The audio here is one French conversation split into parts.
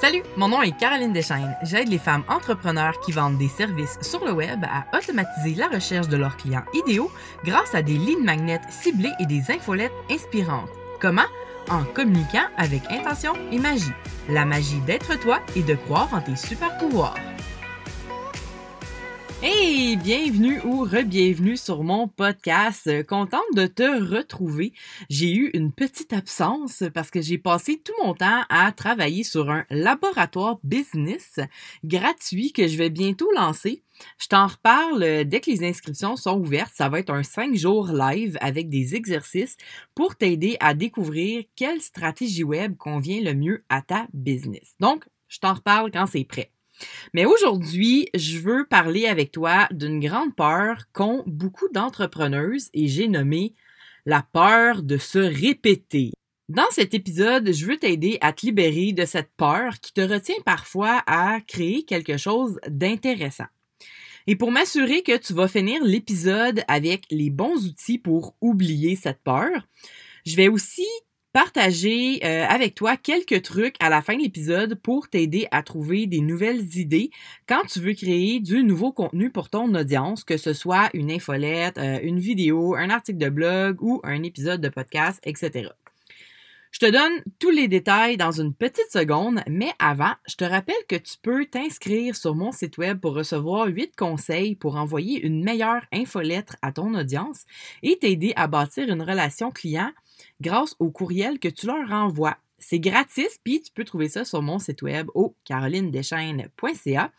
Salut, mon nom est Caroline Deschaines. J'aide les femmes entrepreneurs qui vendent des services sur le web à automatiser la recherche de leurs clients idéaux grâce à des lignes magnètes ciblées et des infolettes inspirantes. Comment? En communiquant avec intention et magie. La magie d'être toi et de croire en tes super pouvoirs. Hey, bienvenue ou re-bienvenue sur mon podcast. Contente de te retrouver. J'ai eu une petite absence parce que j'ai passé tout mon temps à travailler sur un laboratoire business gratuit que je vais bientôt lancer. Je t'en reparle dès que les inscriptions sont ouvertes. Ça va être un 5 jours live avec des exercices pour t'aider à découvrir quelle stratégie web convient le mieux à ta business. Donc, je t'en reparle quand c'est prêt. Mais aujourd'hui, je veux parler avec toi d'une grande peur qu'ont beaucoup d'entrepreneuses et j'ai nommé la peur de se répéter. Dans cet épisode, je veux t'aider à te libérer de cette peur qui te retient parfois à créer quelque chose d'intéressant. Et pour m'assurer que tu vas finir l'épisode avec les bons outils pour oublier cette peur, je vais aussi partager euh, avec toi quelques trucs à la fin de l'épisode pour t'aider à trouver des nouvelles idées quand tu veux créer du nouveau contenu pour ton audience, que ce soit une infolette, euh, une vidéo, un article de blog ou un épisode de podcast, etc. Je te donne tous les détails dans une petite seconde, mais avant, je te rappelle que tu peux t'inscrire sur mon site web pour recevoir 8 conseils pour envoyer une meilleure infolettre à ton audience et t'aider à bâtir une relation client grâce au courriel que tu leur envoies. C'est gratis, puis tu peux trouver ça sur mon site web au carolinedeschaines.ca.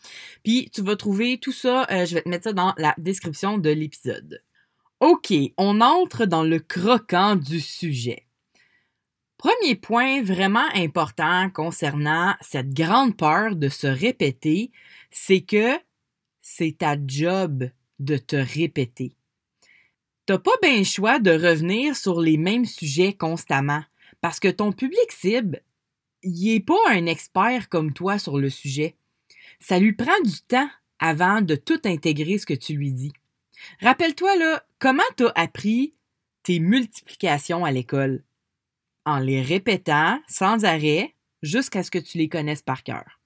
Puis tu vas trouver tout ça, euh, je vais te mettre ça dans la description de l'épisode. OK, on entre dans le croquant du sujet. Premier point vraiment important concernant cette grande peur de se répéter, c'est que c'est ta job de te répéter. T'as pas bien choix de revenir sur les mêmes sujets constamment parce que ton public cible, il est pas un expert comme toi sur le sujet. Ça lui prend du temps avant de tout intégrer ce que tu lui dis. Rappelle-toi là, comment t'as appris tes multiplications à l'école? En les répétant sans arrêt jusqu'à ce que tu les connaisses par cœur.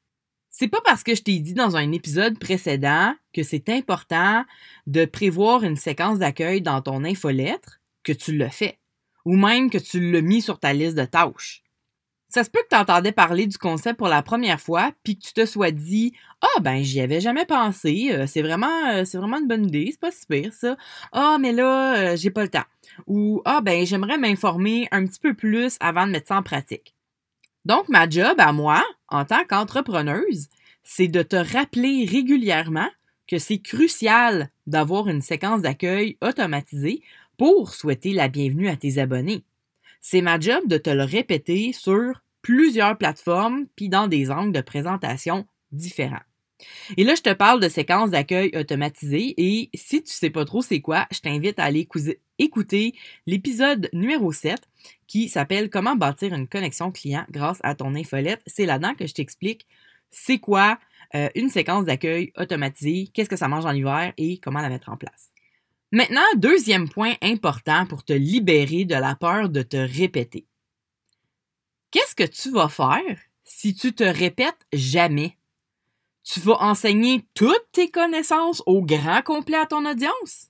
C'est pas parce que je t'ai dit dans un épisode précédent que c'est important de prévoir une séquence d'accueil dans ton infolettre que tu le fais, ou même que tu l'as mis sur ta liste de tâches. Ça se peut que tu entendais parler du concept pour la première fois, puis que tu te sois dit Ah ben j'y avais jamais pensé, euh, c'est vraiment euh, c'est vraiment une bonne idée, c'est pas si pire ça. Ah mais là euh, j'ai pas le temps. Ou Ah ben j'aimerais m'informer un petit peu plus avant de mettre ça en pratique. Donc, ma job à moi, en tant qu'entrepreneuse, c'est de te rappeler régulièrement que c'est crucial d'avoir une séquence d'accueil automatisée pour souhaiter la bienvenue à tes abonnés. C'est ma job de te le répéter sur plusieurs plateformes puis dans des angles de présentation différents. Et là, je te parle de séquences d'accueil automatisées et si tu sais pas trop c'est quoi, je t'invite à aller écouter l'épisode numéro 7 qui s'appelle Comment bâtir une connexion client grâce à ton infolette. C'est là-dedans que je t'explique c'est quoi euh, une séquence d'accueil automatisée, qu'est-ce que ça mange en hiver et comment la mettre en place. Maintenant, deuxième point important pour te libérer de la peur de te répéter. Qu'est-ce que tu vas faire si tu te répètes jamais? Tu vas enseigner toutes tes connaissances au grand complet à ton audience?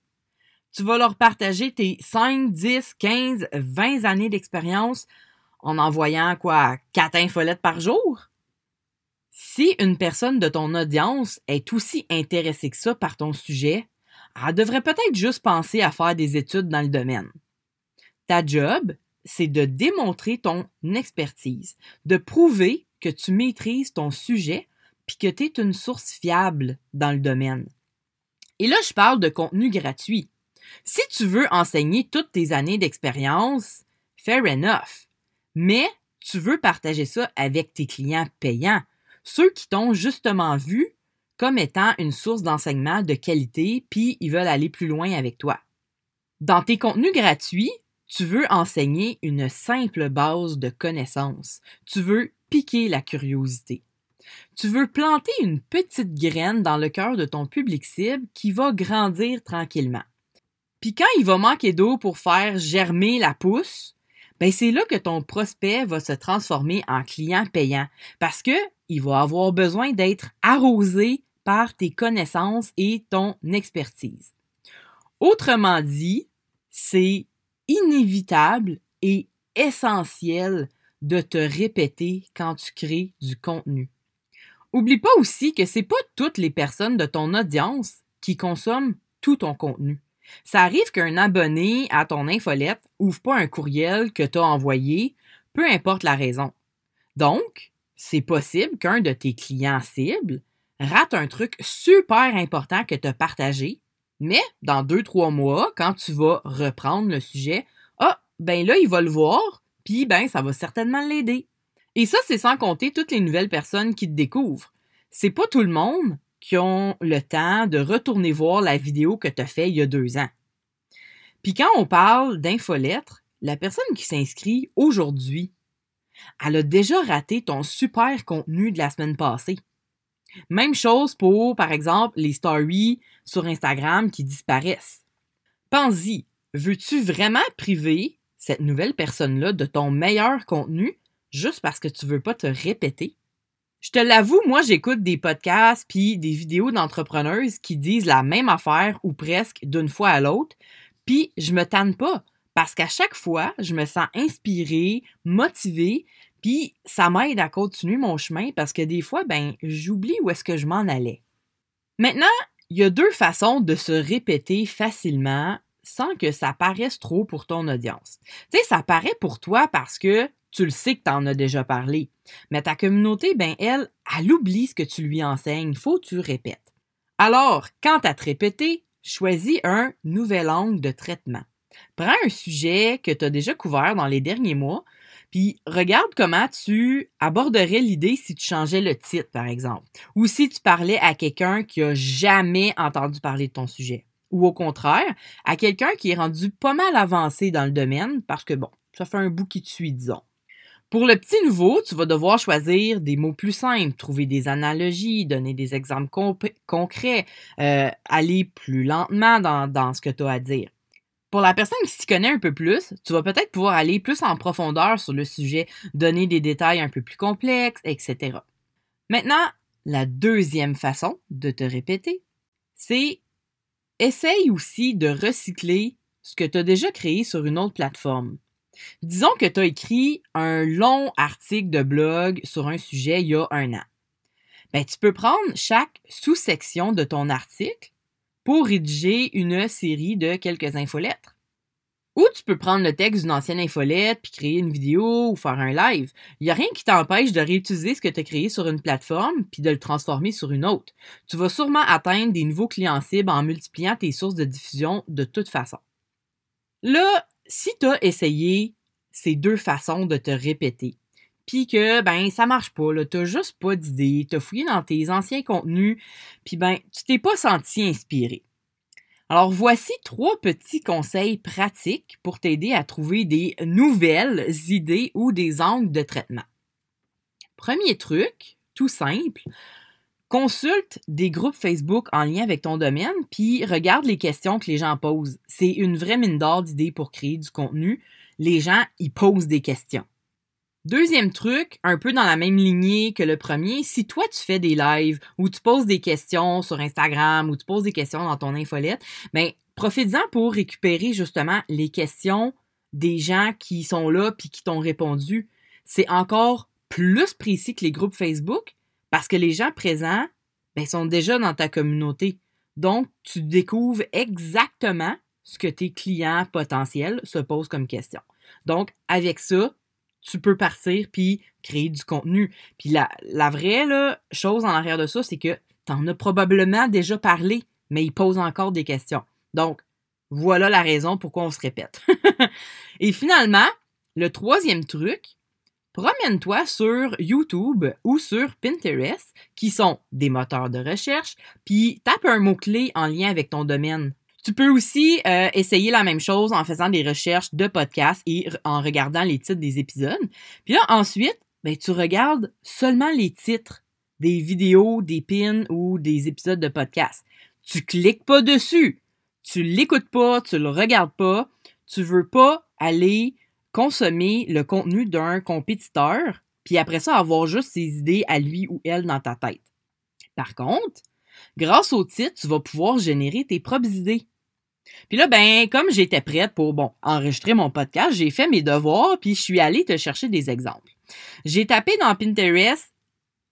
Tu vas leur partager tes 5, 10, 15, 20 années d'expérience en envoyant quoi, 4 infolettes par jour? Si une personne de ton audience est aussi intéressée que ça par ton sujet, elle devrait peut-être juste penser à faire des études dans le domaine. Ta job, c'est de démontrer ton expertise, de prouver que tu maîtrises ton sujet puis que tu es une source fiable dans le domaine. Et là, je parle de contenu gratuit. Si tu veux enseigner toutes tes années d'expérience, fair enough. Mais tu veux partager ça avec tes clients payants, ceux qui t'ont justement vu comme étant une source d'enseignement de qualité, puis ils veulent aller plus loin avec toi. Dans tes contenus gratuits, tu veux enseigner une simple base de connaissances. Tu veux piquer la curiosité. Tu veux planter une petite graine dans le cœur de ton public cible qui va grandir tranquillement. Puis quand il va manquer d'eau pour faire germer la pousse, ben c'est là que ton prospect va se transformer en client payant parce que il va avoir besoin d'être arrosé par tes connaissances et ton expertise. Autrement dit, c'est inévitable et essentiel de te répéter quand tu crées du contenu. Oublie pas aussi que c'est pas toutes les personnes de ton audience qui consomment tout ton contenu. Ça arrive qu'un abonné à ton infolette ouvre pas un courriel que tu as envoyé, peu importe la raison. Donc, c'est possible qu'un de tes clients cibles rate un truc super important que tu as partagé, mais dans deux, trois mois, quand tu vas reprendre le sujet, ah, ben là, il va le voir, puis ben, ça va certainement l'aider. Et ça, c'est sans compter toutes les nouvelles personnes qui te découvrent. C'est pas tout le monde ont le temps de retourner voir la vidéo que tu as fait il y a deux ans. Puis quand on parle d'infolettre, la personne qui s'inscrit aujourd'hui, elle a déjà raté ton super contenu de la semaine passée. Même chose pour, par exemple, les stories sur Instagram qui disparaissent. Pense-y, veux-tu vraiment priver cette nouvelle personne-là de ton meilleur contenu juste parce que tu veux pas te répéter? Je te l'avoue, moi, j'écoute des podcasts puis des vidéos d'entrepreneuses qui disent la même affaire ou presque d'une fois à l'autre, puis je me tanne pas parce qu'à chaque fois, je me sens inspirée, motivée, puis ça m'aide à continuer mon chemin parce que des fois, ben, j'oublie où est-ce que je m'en allais. Maintenant, il y a deux façons de se répéter facilement sans que ça paraisse trop pour ton audience. Tu sais, ça paraît pour toi parce que tu le sais que tu en as déjà parlé. Mais ta communauté, ben elle, elle oublie ce que tu lui enseignes. Faut que tu répètes. Alors, quand à te répéter, choisis un nouvel angle de traitement. Prends un sujet que tu as déjà couvert dans les derniers mois, puis regarde comment tu aborderais l'idée si tu changeais le titre, par exemple, ou si tu parlais à quelqu'un qui a jamais entendu parler de ton sujet, ou au contraire, à quelqu'un qui est rendu pas mal avancé dans le domaine parce que bon, ça fait un bout qui te suit, disons. Pour le petit nouveau, tu vas devoir choisir des mots plus simples, trouver des analogies, donner des exemples concrets, euh, aller plus lentement dans, dans ce que tu as à dire. Pour la personne qui s'y connaît un peu plus, tu vas peut-être pouvoir aller plus en profondeur sur le sujet, donner des détails un peu plus complexes, etc. Maintenant, la deuxième façon de te répéter, c'est essaye aussi de recycler ce que tu as déjà créé sur une autre plateforme. Disons que tu as écrit un long article de blog sur un sujet il y a un an. Ben, tu peux prendre chaque sous-section de ton article pour rédiger une série de quelques infolettres. Ou tu peux prendre le texte d'une ancienne infolette puis créer une vidéo ou faire un live. Il n'y a rien qui t'empêche de réutiliser ce que tu as créé sur une plateforme puis de le transformer sur une autre. Tu vas sûrement atteindre des nouveaux clients cibles en multipliant tes sources de diffusion de toute façon. Là, si tu as essayé ces deux façons de te répéter, puis que ben ça marche pas, là, t'as juste pas d'idée, t'as fouillé dans tes anciens contenus, puis ben tu t'es pas senti inspiré. Alors voici trois petits conseils pratiques pour t'aider à trouver des nouvelles idées ou des angles de traitement. Premier truc, tout simple, Consulte des groupes Facebook en lien avec ton domaine, puis regarde les questions que les gens posent. C'est une vraie mine d'or d'idées pour créer du contenu. Les gens y posent des questions. Deuxième truc, un peu dans la même lignée que le premier, si toi tu fais des lives ou tu poses des questions sur Instagram ou tu poses des questions dans ton infolette, ben profites-en pour récupérer justement les questions des gens qui sont là puis qui t'ont répondu. C'est encore plus précis que les groupes Facebook parce que les gens présents ben, sont déjà dans ta communauté. Donc, tu découvres exactement ce que tes clients potentiels se posent comme question. Donc, avec ça, tu peux partir puis créer du contenu. Puis la, vraie chose en arrière de ça, c'est que tu en as probablement déjà parlé, mais ils posent encore des questions. Donc, voilà la raison pourquoi on se répète. Et finalement, le troisième truc, promène-toi sur YouTube ou sur Pinterest, qui sont des moteurs de recherche, puis tape un mot-clé en lien avec ton domaine. Tu peux aussi euh, essayer la même chose en faisant des recherches de podcasts et en regardant les titres des épisodes. Puis là, ensuite, ben, tu regardes seulement les titres des vidéos, des pins ou des épisodes de podcast. Tu cliques pas dessus. Tu l'écoutes pas, tu le regardes pas. Tu veux pas aller consommer le contenu d'un compétiteur, puis après ça, avoir juste ses idées à lui ou elle dans ta tête. Par contre, grâce au titre, tu vas pouvoir générer tes propres idées. Puis là, ben, comme j'étais prête pour, bon, enregistrer mon podcast, j'ai fait mes devoirs, puis je suis allée te chercher des exemples. J'ai tapé dans Pinterest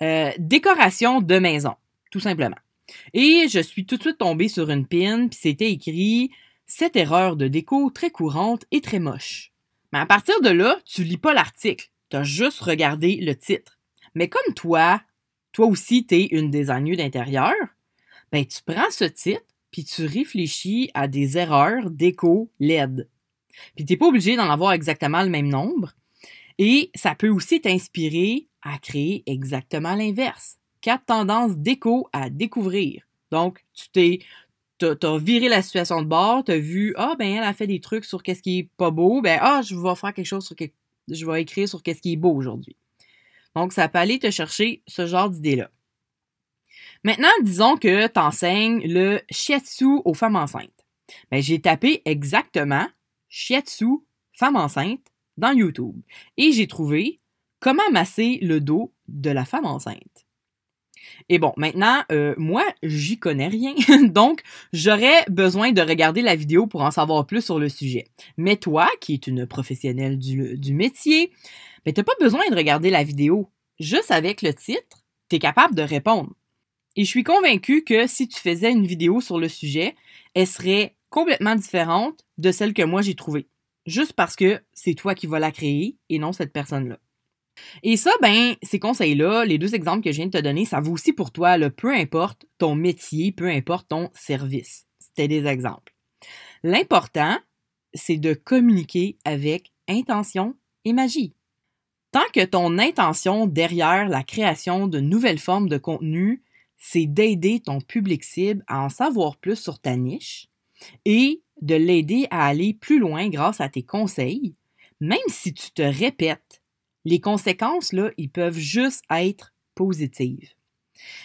euh, décoration de maison, tout simplement. Et je suis tout de suite tombée sur une pin, puis c'était écrit cette erreur de déco très courante et très moche. Mais à partir de là, tu lis pas l'article, tu as juste regardé le titre. Mais comme toi, toi aussi t'es une designer d'intérieur, ben tu prends ce titre puis tu réfléchis à des erreurs déco LED. Puis t'es pas obligé d'en avoir exactement le même nombre. Et ça peut aussi t'inspirer à créer exactement l'inverse. Quatre tendances déco à découvrir. Donc, tu t'es, t'as, viré la situation de bord, t'as vu, ah, ben, elle a fait des trucs sur qu'est-ce qui est pas beau, ben, ah, je vais faire quelque chose sur quelque, je vais écrire sur qu'est-ce qui est beau aujourd'hui. Donc, ça peut aller te chercher ce genre d'idée-là. Maintenant, disons que tu enseignes le shiatsu aux femmes enceintes. Ben, j'ai tapé exactement shiatsu femme enceinte dans YouTube et j'ai trouvé comment masser le dos de la femme enceinte. Et bon, maintenant, euh, moi, j'y connais rien, donc j'aurais besoin de regarder la vidéo pour en savoir plus sur le sujet. Mais toi, qui es une professionnelle du, du métier, ben, t'as pas besoin de regarder la vidéo. Juste avec le titre, tu es capable de répondre. Et je suis convaincue que si tu faisais une vidéo sur le sujet, elle serait complètement différente de celle que moi j'ai trouvée. Juste parce que c'est toi qui vas la créer et non cette personne-là. Et ça, ben, ces conseils-là, les deux exemples que je viens de te donner, ça vaut aussi pour toi, peu importe ton métier, peu importe ton service. C'était des exemples. L'important, c'est de communiquer avec intention et magie. Tant que ton intention derrière la création de nouvelles formes de contenu, c'est d'aider ton public cible à en savoir plus sur ta niche et de l'aider à aller plus loin grâce à tes conseils, même si tu te répètes les conséquences, là, ils peuvent juste être positives.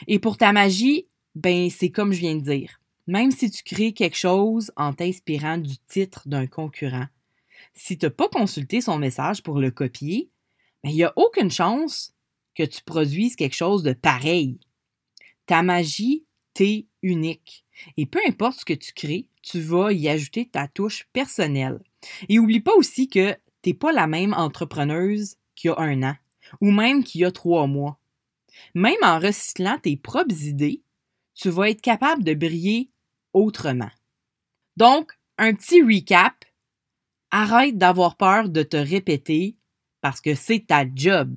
Et pour ta magie, ben, c'est comme je viens de dire. Même si tu crées quelque chose en t'inspirant du titre d'un concurrent, si tu n'as pas consulté son message pour le copier, ben, il n'y a aucune chance que tu produises quelque chose de pareil. Ta magie, t'es unique. Et peu importe ce que tu crées, tu vas y ajouter ta touche personnelle. Et oublie pas aussi que t'es pas la même entrepreneuse qu'il y a un an, ou même qu'il y a trois mois. Même en recyclant tes propres idées, tu vas être capable de briller autrement. Donc, un petit recap. Arrête d'avoir peur de te répéter parce que c'est ta job.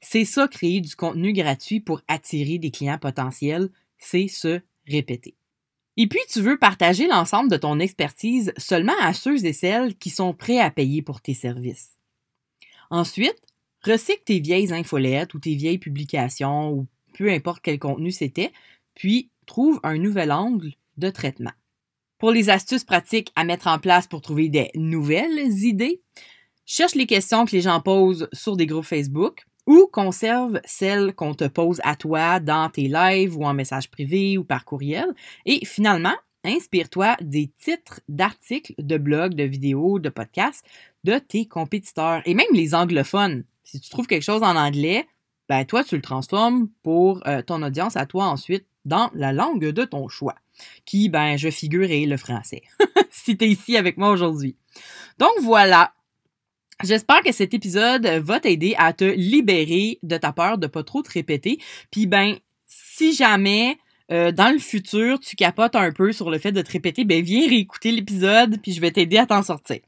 C'est ça, créer du contenu gratuit pour attirer des clients potentiels, c'est se répéter. Et puis, tu veux partager l'ensemble de ton expertise seulement à ceux et celles qui sont prêts à payer pour tes services. Ensuite, recycle tes vieilles infolettes ou tes vieilles publications ou peu importe quel contenu c'était, puis trouve un nouvel angle de traitement. Pour les astuces pratiques à mettre en place pour trouver des nouvelles idées, cherche les questions que les gens posent sur des groupes Facebook ou conserve celles qu'on te pose à toi dans tes lives ou en message privé ou par courriel. Et finalement, inspire-toi des titres d'articles, de blogs, de vidéos, de podcasts de tes compétiteurs et même les anglophones. Si tu trouves quelque chose en anglais, ben toi, tu le transformes pour euh, ton audience à toi ensuite dans la langue de ton choix, qui, ben, je figure est le français, si tu es ici avec moi aujourd'hui. Donc voilà, J'espère que cet épisode va t'aider à te libérer de ta peur de pas trop te répéter. Puis ben, si jamais euh, dans le futur tu capotes un peu sur le fait de te répéter, ben viens réécouter l'épisode puis je vais t'aider à t'en sortir.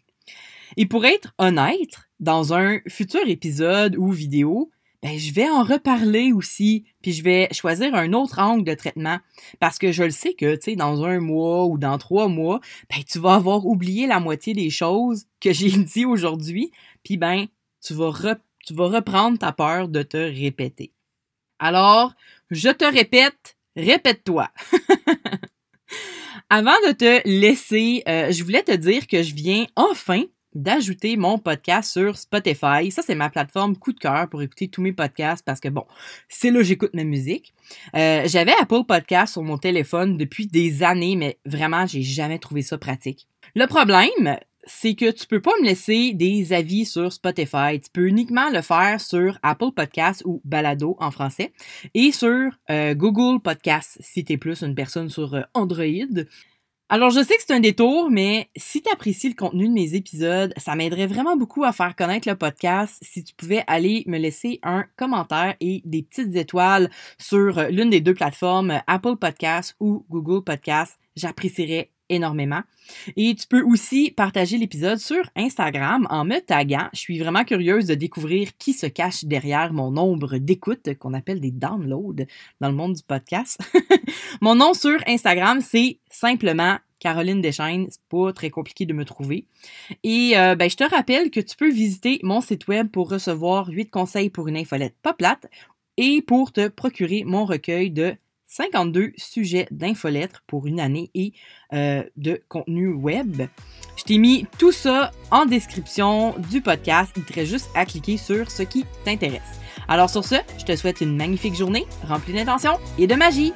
Et pour être honnête, dans un futur épisode ou vidéo, ben, je vais en reparler aussi, puis je vais choisir un autre angle de traitement parce que je le sais que, tu sais, dans un mois ou dans trois mois, ben, tu vas avoir oublié la moitié des choses que j'ai dit aujourd'hui, puis ben, tu vas, tu vas reprendre ta peur de te répéter. Alors, je te répète, répète-toi. Avant de te laisser, euh, je voulais te dire que je viens enfin d'ajouter mon podcast sur Spotify. Ça, c'est ma plateforme coup de cœur pour écouter tous mes podcasts parce que, bon, c'est là que j'écoute ma musique. Euh, J'avais Apple Podcast sur mon téléphone depuis des années, mais vraiment, j'ai jamais trouvé ça pratique. Le problème, c'est que tu peux pas me laisser des avis sur Spotify. Tu peux uniquement le faire sur Apple Podcasts ou Balado en français et sur euh, Google Podcasts si tu es plus une personne sur euh, Android. Alors, je sais que c'est un détour, mais si tu apprécies le contenu de mes épisodes, ça m'aiderait vraiment beaucoup à faire connaître le podcast si tu pouvais aller me laisser un commentaire et des petites étoiles sur euh, l'une des deux plateformes, Apple Podcasts ou Google Podcasts. J'apprécierais énormément. Et tu peux aussi partager l'épisode sur Instagram en me taguant. Je suis vraiment curieuse de découvrir qui se cache derrière mon nombre d'écoutes qu'on appelle des downloads dans le monde du podcast. mon nom sur Instagram, c'est simplement Caroline Deschaines. C'est pas très compliqué de me trouver. Et euh, ben, je te rappelle que tu peux visiter mon site web pour recevoir 8 conseils pour une infolette pas plate et pour te procurer mon recueil de 52 sujets d'infolettres pour une année et euh, de contenu web. Je t'ai mis tout ça en description du podcast. Il te reste juste à cliquer sur ce qui t'intéresse. Alors sur ce, je te souhaite une magnifique journée remplie d'intention et de magie.